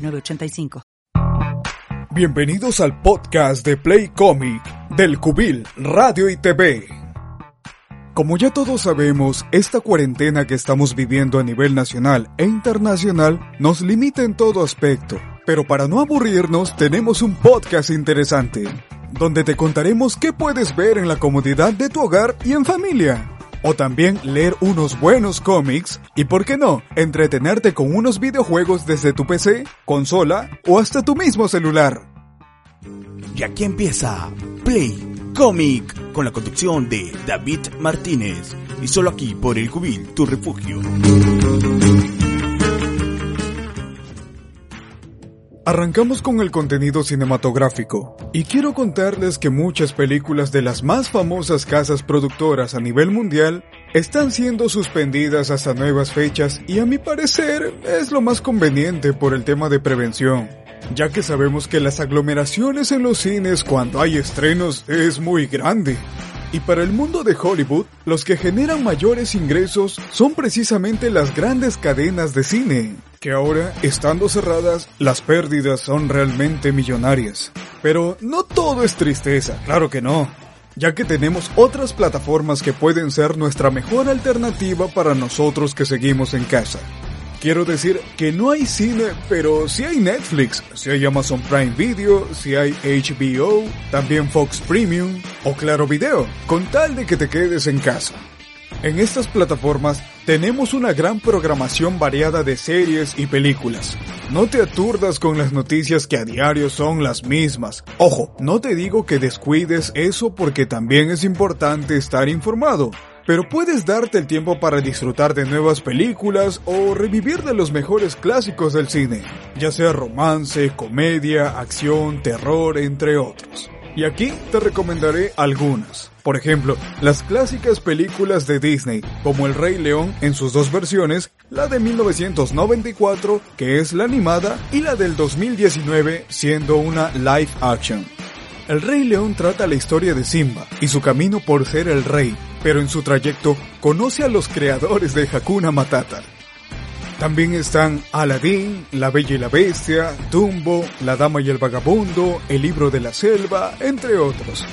906985. Bienvenidos al podcast de Play Comic del Cubil Radio y TV. Como ya todos sabemos, esta cuarentena que estamos viviendo a nivel nacional e internacional nos limita en todo aspecto, pero para no aburrirnos tenemos un podcast interesante, donde te contaremos qué puedes ver en la comodidad de tu hogar y en familia. O también leer unos buenos cómics y, por qué no, entretenerte con unos videojuegos desde tu PC, consola o hasta tu mismo celular. Y aquí empieza Play Comic con la conducción de David Martínez y solo aquí por el Cubil, tu refugio. Arrancamos con el contenido cinematográfico y quiero contarles que muchas películas de las más famosas casas productoras a nivel mundial están siendo suspendidas hasta nuevas fechas y a mi parecer es lo más conveniente por el tema de prevención, ya que sabemos que las aglomeraciones en los cines cuando hay estrenos es muy grande. Y para el mundo de Hollywood, los que generan mayores ingresos son precisamente las grandes cadenas de cine, que ahora, estando cerradas, las pérdidas son realmente millonarias. Pero no todo es tristeza, claro que no, ya que tenemos otras plataformas que pueden ser nuestra mejor alternativa para nosotros que seguimos en casa. Quiero decir que no hay cine, pero sí hay Netflix, si hay Amazon Prime Video, si hay HBO, también Fox Premium o Claro Video, con tal de que te quedes en casa. En estas plataformas tenemos una gran programación variada de series y películas. No te aturdas con las noticias que a diario son las mismas. Ojo, no te digo que descuides eso porque también es importante estar informado pero puedes darte el tiempo para disfrutar de nuevas películas o revivir de los mejores clásicos del cine, ya sea romance, comedia, acción, terror, entre otros. Y aquí te recomendaré algunas. Por ejemplo, las clásicas películas de Disney, como El Rey León en sus dos versiones, la de 1994, que es la animada, y la del 2019, siendo una live action. El Rey León trata la historia de Simba y su camino por ser el rey, pero en su trayecto conoce a los creadores de Hakuna Matata. También están Aladdin, La Bella y la Bestia, Dumbo, La Dama y el Vagabundo, El Libro de la Selva, entre otros.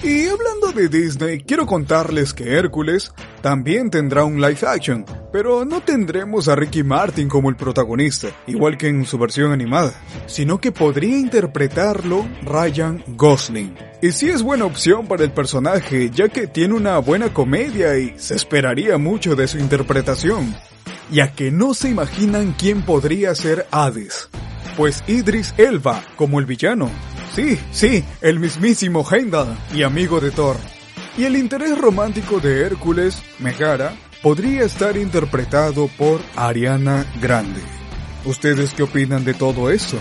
Y hablando de Disney, quiero contarles que Hércules también tendrá un live action, pero no tendremos a Ricky Martin como el protagonista, igual que en su versión animada, sino que podría interpretarlo Ryan Gosling. Y sí es buena opción para el personaje, ya que tiene una buena comedia y se esperaría mucho de su interpretación. Ya que no se imaginan quién podría ser Hades. Pues Idris Elba como el villano, Sí, sí, el mismísimo Heimdall y amigo de Thor. Y el interés romántico de Hércules, Megara, podría estar interpretado por Ariana Grande. ¿Ustedes qué opinan de todo esto?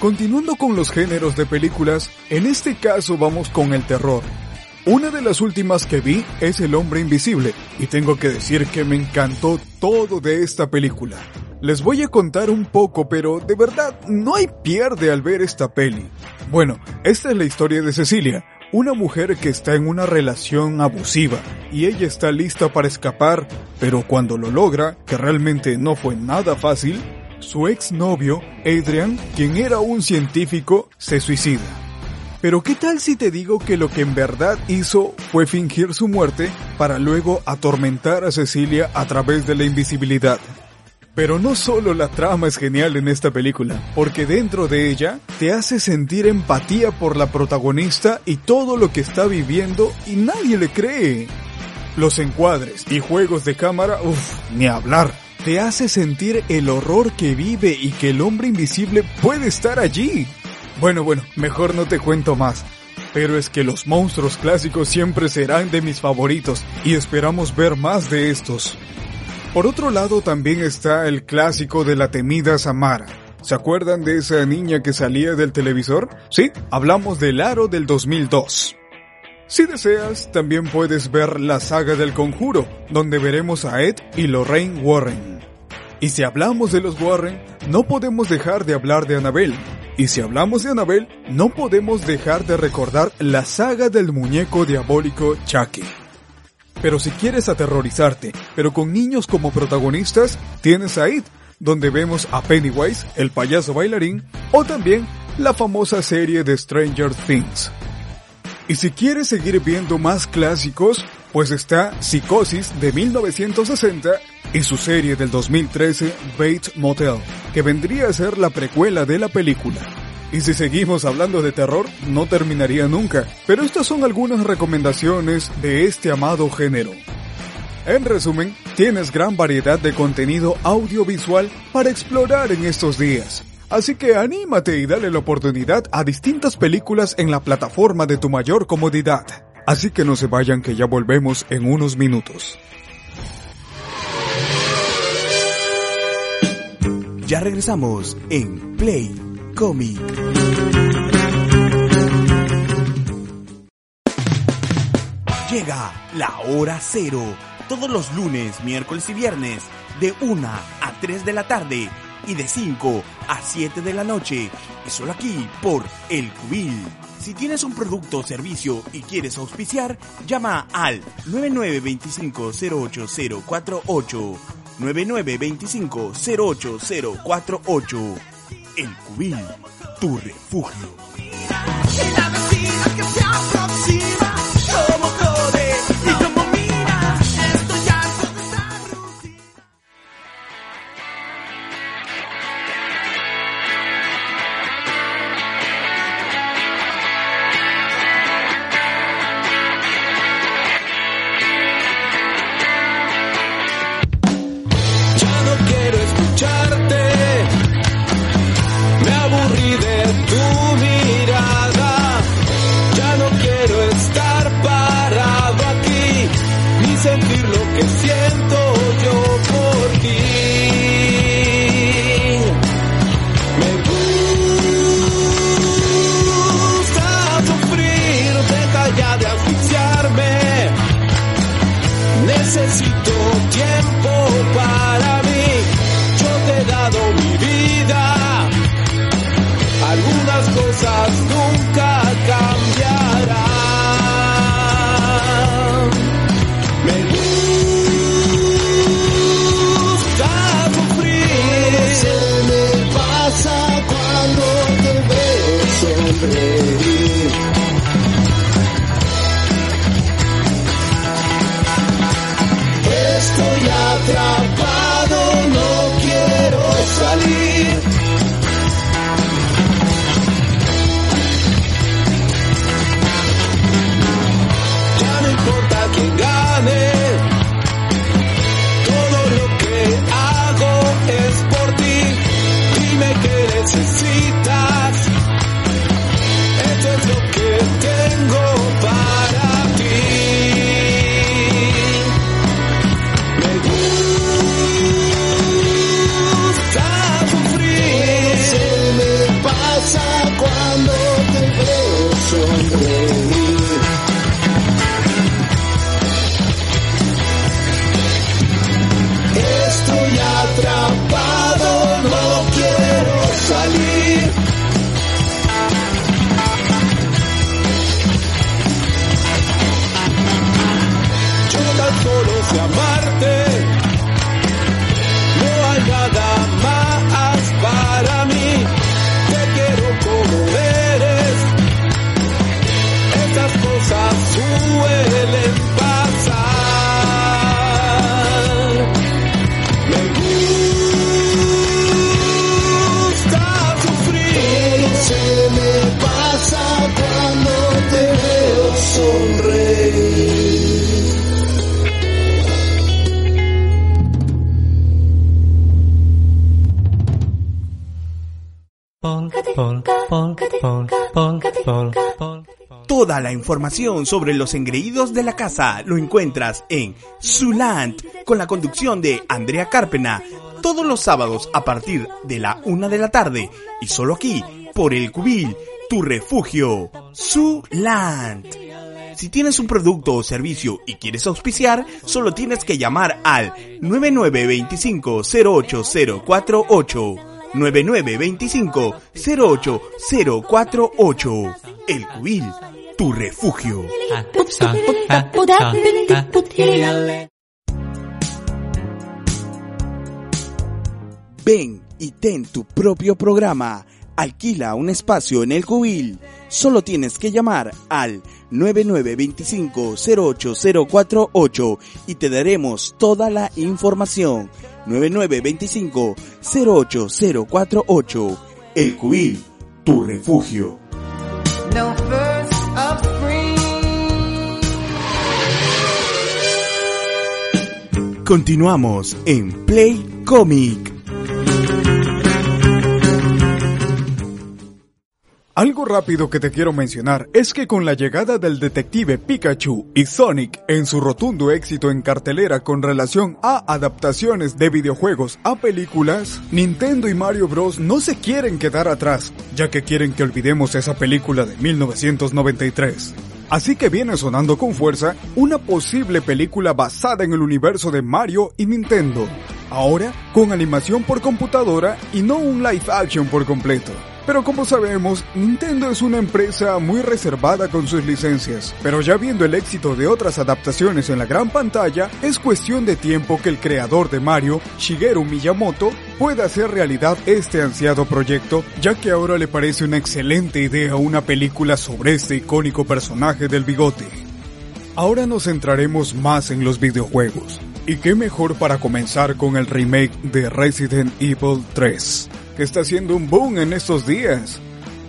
Continuando con los géneros de películas, en este caso vamos con el terror. Una de las últimas que vi es El hombre invisible, y tengo que decir que me encantó todo de esta película. Les voy a contar un poco, pero de verdad no hay pierde al ver esta peli. Bueno, esta es la historia de Cecilia, una mujer que está en una relación abusiva y ella está lista para escapar, pero cuando lo logra, que realmente no fue nada fácil, su exnovio, Adrian, quien era un científico, se suicida. Pero ¿qué tal si te digo que lo que en verdad hizo fue fingir su muerte para luego atormentar a Cecilia a través de la invisibilidad? Pero no solo la trama es genial en esta película, porque dentro de ella te hace sentir empatía por la protagonista y todo lo que está viviendo y nadie le cree. Los encuadres y juegos de cámara, uff, ni hablar. Te hace sentir el horror que vive y que el hombre invisible puede estar allí. Bueno, bueno, mejor no te cuento más. Pero es que los monstruos clásicos siempre serán de mis favoritos y esperamos ver más de estos. Por otro lado también está el clásico de la temida Samara, ¿Se acuerdan de esa niña que salía del televisor? Sí, hablamos del Aro del 2002. Si deseas, también puedes ver la saga del conjuro, donde veremos a Ed y Lorraine Warren. Y si hablamos de los Warren, no podemos dejar de hablar de Annabelle. Y si hablamos de Annabelle, no podemos dejar de recordar la saga del muñeco diabólico Chucky. Pero si quieres aterrorizarte, pero con niños como protagonistas, tienes a It, donde vemos a Pennywise, el payaso bailarín, o también la famosa serie de Stranger Things. Y si quieres seguir viendo más clásicos, pues está Psicosis de 1960 y su serie del 2013 Bates Motel, que vendría a ser la precuela de la película. Y si seguimos hablando de terror, no terminaría nunca, pero estas son algunas recomendaciones de este amado género. En resumen, tienes gran variedad de contenido audiovisual para explorar en estos días. Así que anímate y dale la oportunidad a distintas películas en la plataforma de tu mayor comodidad. Así que no se vayan que ya volvemos en unos minutos. Ya regresamos en Play Comic. Llega la hora cero, todos los lunes, miércoles y viernes, de 1 a 3 de la tarde y de 5 a 7 de la noche, y solo aquí por El Cubil. Si tienes un producto o servicio y quieres auspiciar, llama al 9925-08048. 9925-08048. El Cubil, tu refugio. La información sobre los engreídos de la casa lo encuentras en Zuland con la conducción de Andrea Carpena todos los sábados a partir de la una de la tarde y solo aquí por el Cubil, tu refugio, su land. Si tienes un producto o servicio y quieres auspiciar, solo tienes que llamar al 9925-08048. 9925-08048. El Cubil, tu refugio. Ven y ten tu propio programa. Alquila un espacio en el cubil. Solo tienes que llamar al 9925-08048 y te daremos toda la información. 9925-08048. El cubil, tu refugio. No. Continuamos en Play Comic. Algo rápido que te quiero mencionar es que con la llegada del detective Pikachu y Sonic en su rotundo éxito en cartelera con relación a adaptaciones de videojuegos a películas, Nintendo y Mario Bros no se quieren quedar atrás, ya que quieren que olvidemos esa película de 1993. Así que viene sonando con fuerza una posible película basada en el universo de Mario y Nintendo. Ahora con animación por computadora y no un live action por completo. Pero como sabemos, Nintendo es una empresa muy reservada con sus licencias, pero ya viendo el éxito de otras adaptaciones en la gran pantalla, es cuestión de tiempo que el creador de Mario, Shigeru Miyamoto, pueda hacer realidad este ansiado proyecto, ya que ahora le parece una excelente idea una película sobre este icónico personaje del bigote. Ahora nos centraremos más en los videojuegos. Y qué mejor para comenzar con el remake de Resident Evil 3 que está haciendo un boom en estos días.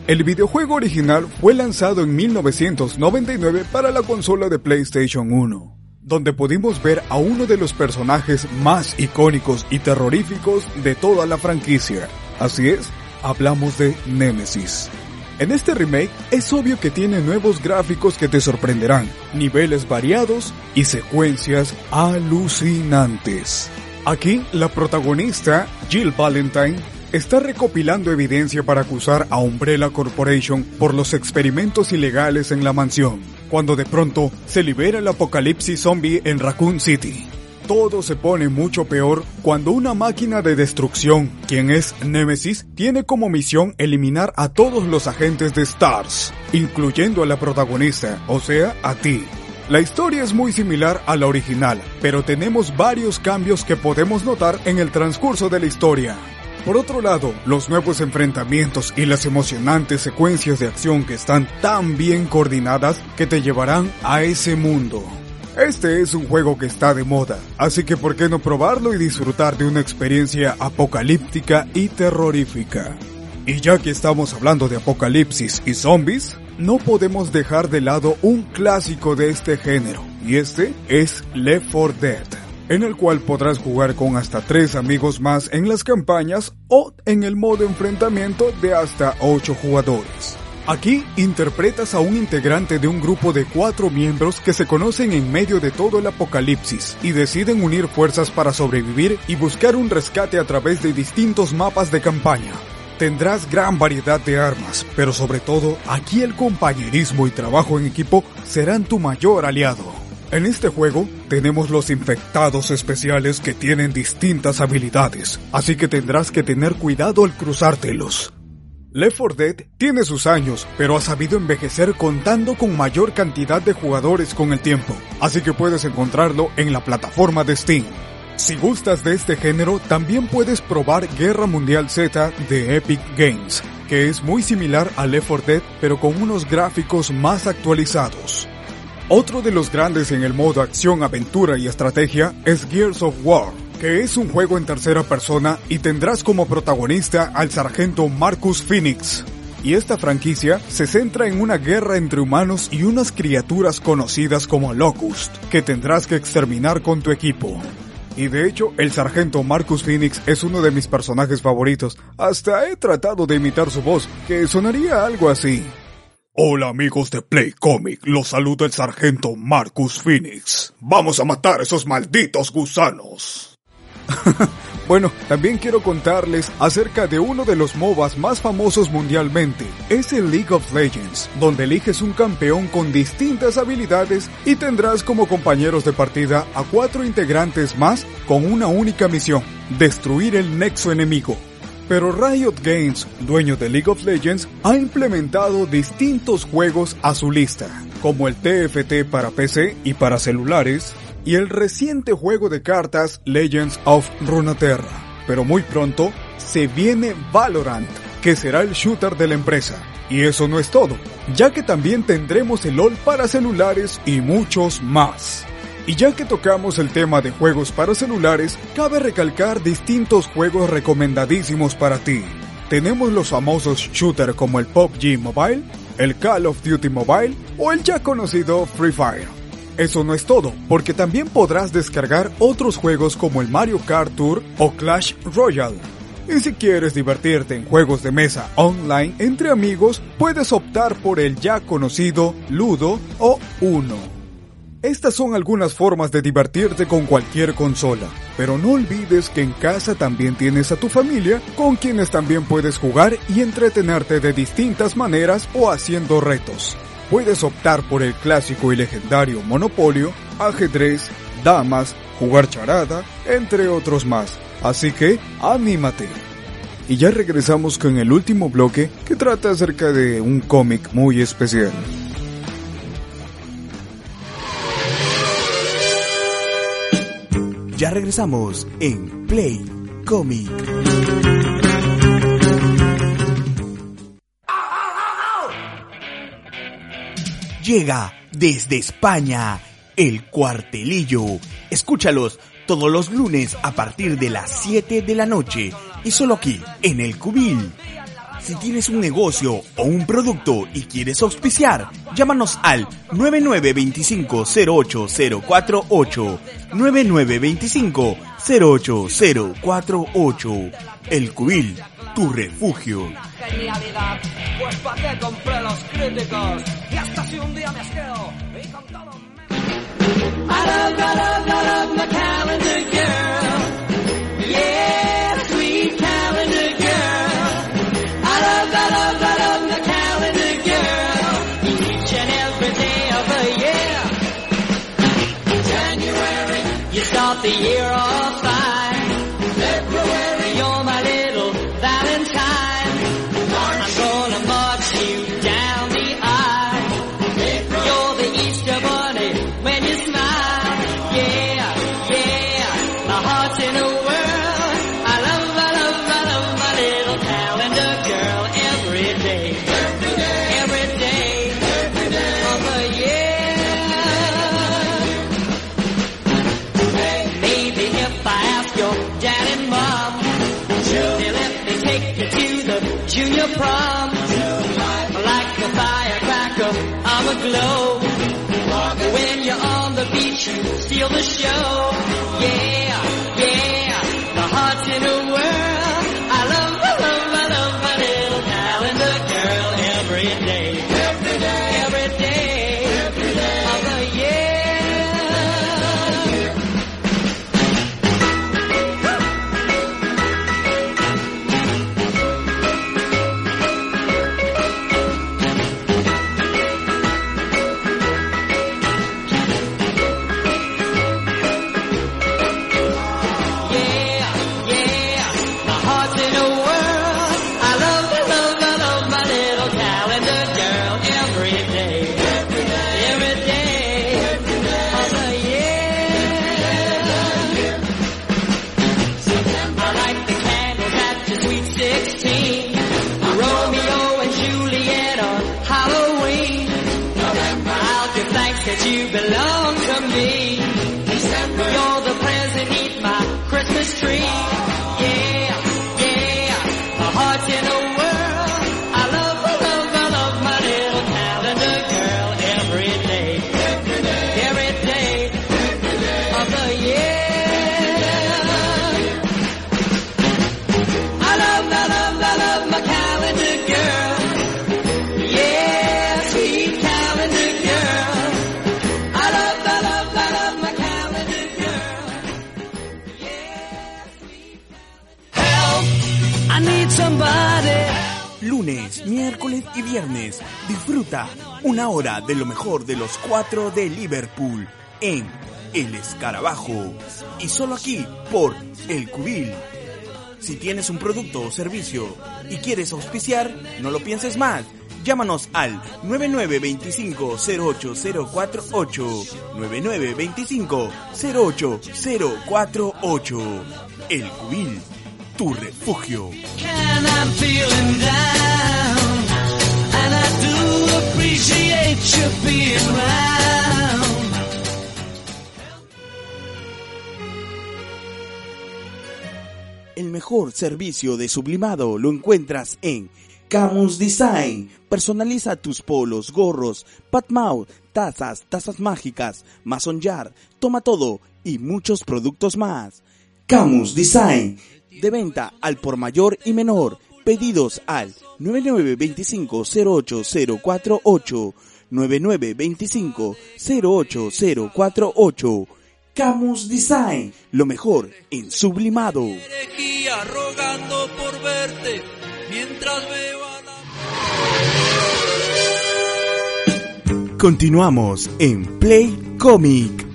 El videojuego original fue lanzado en 1999 para la consola de PlayStation 1, donde pudimos ver a uno de los personajes más icónicos y terroríficos de toda la franquicia. Así es, hablamos de Nemesis. En este remake es obvio que tiene nuevos gráficos que te sorprenderán, niveles variados y secuencias alucinantes. Aquí la protagonista, Jill Valentine, está recopilando evidencia para acusar a Umbrella Corporation por los experimentos ilegales en la mansión, cuando de pronto se libera el apocalipsis zombie en Raccoon City. Todo se pone mucho peor cuando una máquina de destrucción, quien es Nemesis, tiene como misión eliminar a todos los agentes de STARS, incluyendo a la protagonista, o sea, a ti. La historia es muy similar a la original, pero tenemos varios cambios que podemos notar en el transcurso de la historia. Por otro lado, los nuevos enfrentamientos y las emocionantes secuencias de acción que están tan bien coordinadas que te llevarán a ese mundo. Este es un juego que está de moda, así que ¿por qué no probarlo y disfrutar de una experiencia apocalíptica y terrorífica? Y ya que estamos hablando de apocalipsis y zombies, no podemos dejar de lado un clásico de este género, y este es Left 4 Dead en el cual podrás jugar con hasta tres amigos más en las campañas o en el modo enfrentamiento de hasta 8 jugadores. Aquí interpretas a un integrante de un grupo de cuatro miembros que se conocen en medio de todo el apocalipsis y deciden unir fuerzas para sobrevivir y buscar un rescate a través de distintos mapas de campaña. Tendrás gran variedad de armas, pero sobre todo aquí el compañerismo y trabajo en equipo serán tu mayor aliado. En este juego tenemos los infectados especiales que tienen distintas habilidades, así que tendrás que tener cuidado al cruzártelos. Left 4 Dead tiene sus años, pero ha sabido envejecer contando con mayor cantidad de jugadores con el tiempo, así que puedes encontrarlo en la plataforma de Steam. Si gustas de este género, también puedes probar Guerra Mundial Z de Epic Games, que es muy similar a Left 4 Dead, pero con unos gráficos más actualizados. Otro de los grandes en el modo acción, aventura y estrategia es Gears of War, que es un juego en tercera persona y tendrás como protagonista al sargento Marcus Phoenix. Y esta franquicia se centra en una guerra entre humanos y unas criaturas conocidas como Locust, que tendrás que exterminar con tu equipo. Y de hecho, el sargento Marcus Phoenix es uno de mis personajes favoritos. Hasta he tratado de imitar su voz, que sonaría algo así. Hola amigos de Play Comic, los saluda el sargento Marcus Phoenix. Vamos a matar a esos malditos gusanos. Bueno, también quiero contarles acerca de uno de los MOBAs más famosos mundialmente. Es el League of Legends, donde eliges un campeón con distintas habilidades y tendrás como compañeros de partida a cuatro integrantes más con una única misión, destruir el nexo enemigo. Pero Riot Games, dueño de League of Legends, ha implementado distintos juegos a su lista, como el TFT para PC y para celulares, y el reciente juego de cartas Legends of Runeterra. Pero muy pronto se viene Valorant, que será el shooter de la empresa. Y eso no es todo, ya que también tendremos el LOL para celulares y muchos más. Y ya que tocamos el tema de juegos para celulares, cabe recalcar distintos juegos recomendadísimos para ti. Tenemos los famosos shooters como el PUBG Mobile, el Call of Duty Mobile o el ya conocido Free Fire. Eso no es todo, porque también podrás descargar otros juegos como el Mario Kart Tour o Clash Royale. Y si quieres divertirte en juegos de mesa online entre amigos, puedes optar por el ya conocido Ludo o Uno. Estas son algunas formas de divertirte con cualquier consola, pero no olvides que en casa también tienes a tu familia con quienes también puedes jugar y entretenerte de distintas maneras o haciendo retos. Puedes optar por el clásico y legendario Monopolio, ajedrez, damas, jugar charada, entre otros más. Así que, anímate. Y ya regresamos con el último bloque que trata acerca de un cómic muy especial. Ya regresamos en Play Comic. Llega desde España el cuartelillo. Escúchalos todos los lunes a partir de las 7 de la noche y solo aquí en el Cubil. Si tienes un negocio o un producto y quieres auspiciar, llámanos al 9925-08048. 9925-08048. El Cubil, tu refugio. Pues qué compré los críticos. Y hasta si un día me... I love, I love, I love my calendar girl. Yeah, the year prom. Like a firecracker, I'm a glow. When you're on the beach, steal the show. Yeah, yeah, the heart's in a whirl. Lunes, miércoles y viernes. Disfruta una hora de lo mejor de los cuatro de Liverpool en El Escarabajo. Y solo aquí por El Cubil. Si tienes un producto o servicio y quieres auspiciar, no lo pienses más. Llámanos al 9925-08048. 9925-08048. El Cubil, tu refugio. El mejor servicio de sublimado lo encuentras en Camus Design. Personaliza tus polos, gorros, patmouth, tazas, tazas mágicas, mason jar, toma todo y muchos productos más. Camus Design. De venta al por mayor y menor. Pedidos al 9925-08048. 9925-08048. Camus Design. Lo mejor en sublimado. Herejía rogando por verte mientras veo a la... Continuamos en Play Comic.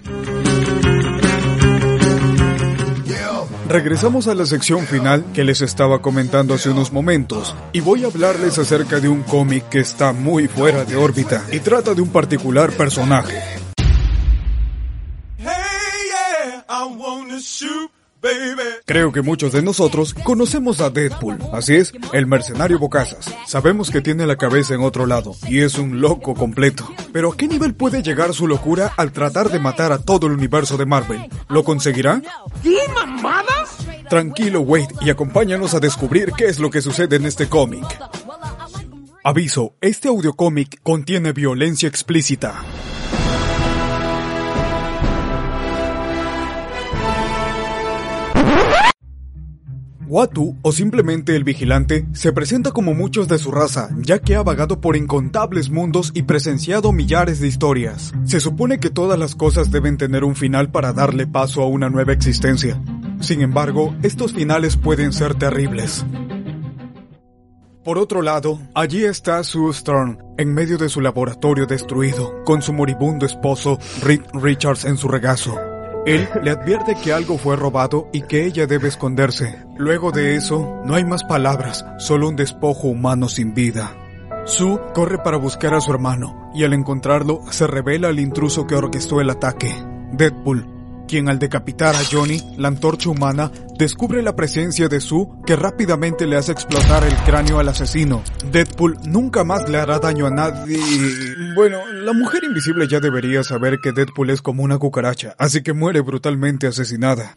Regresamos a la sección final que les estaba comentando hace unos momentos y voy a hablarles acerca de un cómic que está muy fuera de órbita y trata de un particular personaje. Creo que muchos de nosotros conocemos a Deadpool, así es, el mercenario Bocazas. Sabemos que tiene la cabeza en otro lado y es un loco completo. Pero ¿a qué nivel puede llegar su locura al tratar de matar a todo el universo de Marvel? ¿Lo conseguirá? Tranquilo, Wade, y acompáñanos a descubrir qué es lo que sucede en este cómic. Aviso, este audiocómic contiene violencia explícita. Watu, o simplemente el vigilante, se presenta como muchos de su raza, ya que ha vagado por incontables mundos y presenciado millares de historias. Se supone que todas las cosas deben tener un final para darle paso a una nueva existencia. Sin embargo, estos finales pueden ser terribles. Por otro lado, allí está Sue Stern, en medio de su laboratorio destruido, con su moribundo esposo, Rick Richards, en su regazo. Él le advierte que algo fue robado y que ella debe esconderse. Luego de eso, no hay más palabras, solo un despojo humano sin vida. Sue corre para buscar a su hermano y al encontrarlo se revela al intruso que orquestó el ataque, Deadpool, quien al decapitar a Johnny, la antorcha humana, descubre la presencia de Sue que rápidamente le hace explotar el cráneo al asesino. Deadpool nunca más le hará daño a nadie. Bueno, la mujer invisible ya debería saber que Deadpool es como una cucaracha, así que muere brutalmente asesinada.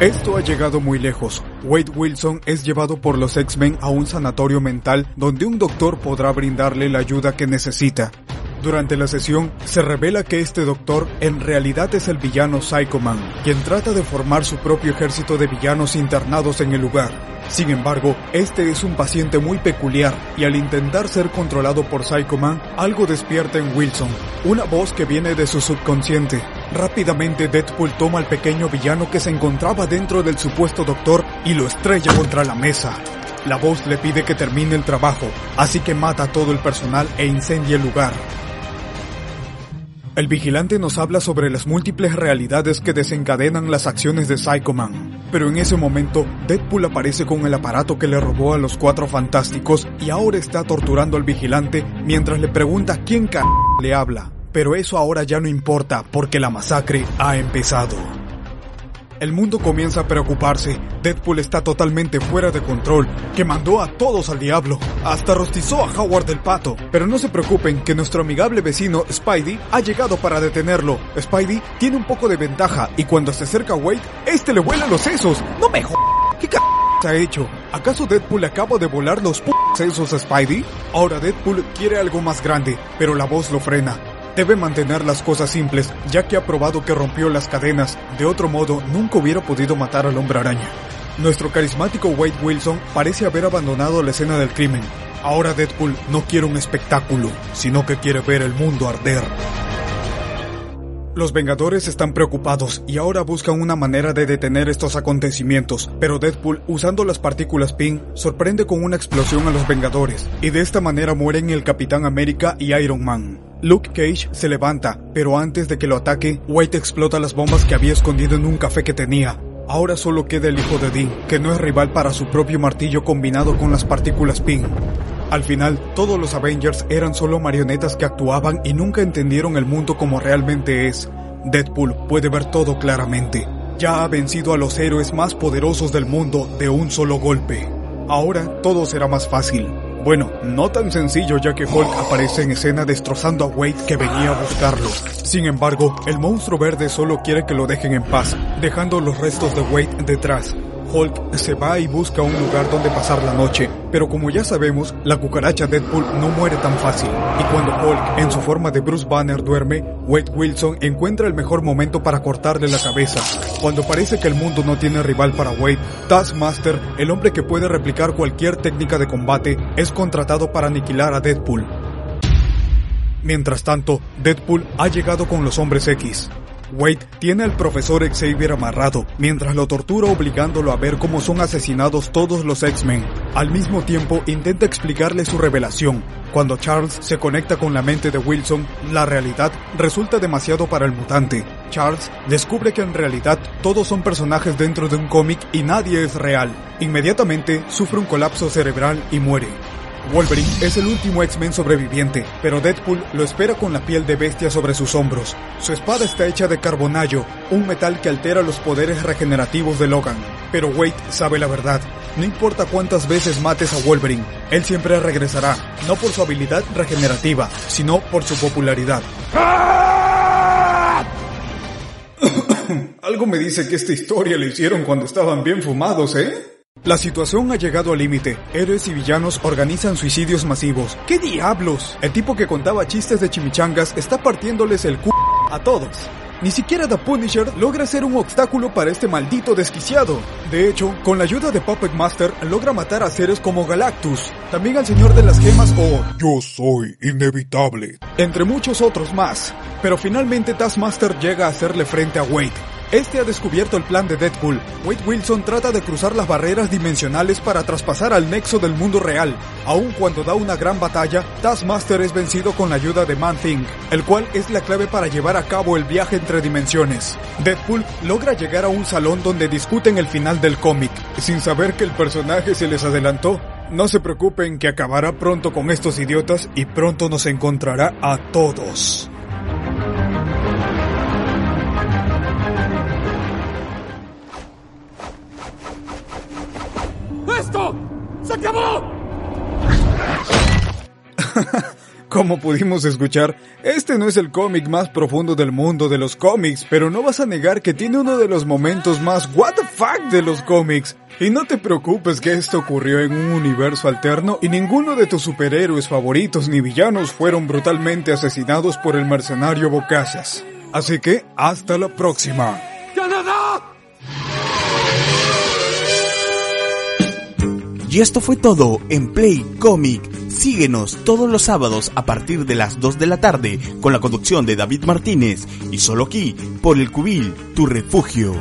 Esto ha llegado muy lejos. Wade Wilson es llevado por los X-Men a un sanatorio mental donde un doctor podrá brindarle la ayuda que necesita. Durante la sesión, se revela que este doctor en realidad es el villano Psycho Man, quien trata de formar su propio ejército de villanos internados en el lugar. Sin embargo, este es un paciente muy peculiar y al intentar ser controlado por Psycho Man, algo despierta en Wilson, una voz que viene de su subconsciente. Rápidamente Deadpool toma al pequeño villano que se encontraba dentro del supuesto doctor y lo estrella contra la mesa. La voz le pide que termine el trabajo, así que mata a todo el personal e incendia el lugar. El vigilante nos habla sobre las múltiples realidades que desencadenan las acciones de Psycho Man. Pero en ese momento, Deadpool aparece con el aparato que le robó a los cuatro fantásticos y ahora está torturando al vigilante mientras le pregunta quién c le habla. Pero eso ahora ya no importa porque la masacre ha empezado. El mundo comienza a preocuparse. Deadpool está totalmente fuera de control, que mandó a todos al diablo. Hasta rostizó a Howard del Pato. Pero no se preocupen que nuestro amigable vecino Spidey ha llegado para detenerlo. Spidey tiene un poco de ventaja y cuando se acerca a Wade, este le vuela los sesos. No me jo... ¿Qué c ha hecho? ¿Acaso Deadpool acaba de volar los p sesos a Spidey? Ahora Deadpool quiere algo más grande, pero la voz lo frena. Debe mantener las cosas simples, ya que ha probado que rompió las cadenas. De otro modo, nunca hubiera podido matar al hombre araña. Nuestro carismático Wade Wilson parece haber abandonado la escena del crimen. Ahora Deadpool no quiere un espectáculo, sino que quiere ver el mundo arder. Los Vengadores están preocupados y ahora buscan una manera de detener estos acontecimientos, pero Deadpool, usando las partículas PIN, sorprende con una explosión a los Vengadores, y de esta manera mueren el Capitán América y Iron Man. Luke Cage se levanta, pero antes de que lo ataque, White explota las bombas que había escondido en un café que tenía. Ahora solo queda el hijo de Dean, que no es rival para su propio martillo combinado con las partículas PIN. Al final, todos los Avengers eran solo marionetas que actuaban y nunca entendieron el mundo como realmente es. Deadpool puede ver todo claramente. Ya ha vencido a los héroes más poderosos del mundo de un solo golpe. Ahora todo será más fácil. Bueno, no tan sencillo ya que Hulk aparece en escena destrozando a Wade que venía a buscarlo. Sin embargo, el monstruo verde solo quiere que lo dejen en paz, dejando los restos de Wade detrás. Hulk se va y busca un lugar donde pasar la noche, pero como ya sabemos, la cucaracha Deadpool no muere tan fácil. Y cuando Hulk, en su forma de Bruce Banner, duerme, Wade Wilson encuentra el mejor momento para cortarle la cabeza. Cuando parece que el mundo no tiene rival para Wade, Taskmaster, el hombre que puede replicar cualquier técnica de combate, es contratado para aniquilar a Deadpool. Mientras tanto, Deadpool ha llegado con los hombres X. Wade tiene al profesor Xavier amarrado, mientras lo tortura obligándolo a ver cómo son asesinados todos los X-Men. Al mismo tiempo intenta explicarle su revelación. Cuando Charles se conecta con la mente de Wilson, la realidad resulta demasiado para el mutante. Charles descubre que en realidad todos son personajes dentro de un cómic y nadie es real. Inmediatamente sufre un colapso cerebral y muere. Wolverine es el último X-Men sobreviviente, pero Deadpool lo espera con la piel de bestia sobre sus hombros. Su espada está hecha de carbonallo, un metal que altera los poderes regenerativos de Logan. Pero Wade sabe la verdad. No importa cuántas veces mates a Wolverine, él siempre regresará, no por su habilidad regenerativa, sino por su popularidad. Algo me dice que esta historia la hicieron cuando estaban bien fumados, ¿eh? La situación ha llegado al límite. Héroes y villanos organizan suicidios masivos. ¿Qué diablos? El tipo que contaba chistes de chimichangas está partiéndoles el cu a todos. Ni siquiera The Punisher logra ser un obstáculo para este maldito desquiciado. De hecho, con la ayuda de Puppet Master logra matar a seres como Galactus, también al Señor de las Gemas o Yo soy inevitable, entre muchos otros más. Pero finalmente Taskmaster llega a hacerle frente a Wade, este ha descubierto el plan de Deadpool. Wade Wilson trata de cruzar las barreras dimensionales para traspasar al nexo del mundo real. Aun cuando da una gran batalla, Taskmaster es vencido con la ayuda de Man-Thing, el cual es la clave para llevar a cabo el viaje entre dimensiones. Deadpool logra llegar a un salón donde discuten el final del cómic, sin saber que el personaje se les adelantó. No se preocupen que acabará pronto con estos idiotas y pronto nos encontrará a todos. Como pudimos escuchar, este no es el cómic más profundo del mundo de los cómics, pero no vas a negar que tiene uno de los momentos más what the fuck de los cómics. Y no te preocupes que esto ocurrió en un universo alterno y ninguno de tus superhéroes favoritos ni villanos fueron brutalmente asesinados por el mercenario Bocachas. Así que, hasta la próxima. Y esto fue todo en Play Comic. Síguenos todos los sábados a partir de las 2 de la tarde con la conducción de David Martínez y solo aquí por el Cubil, tu refugio.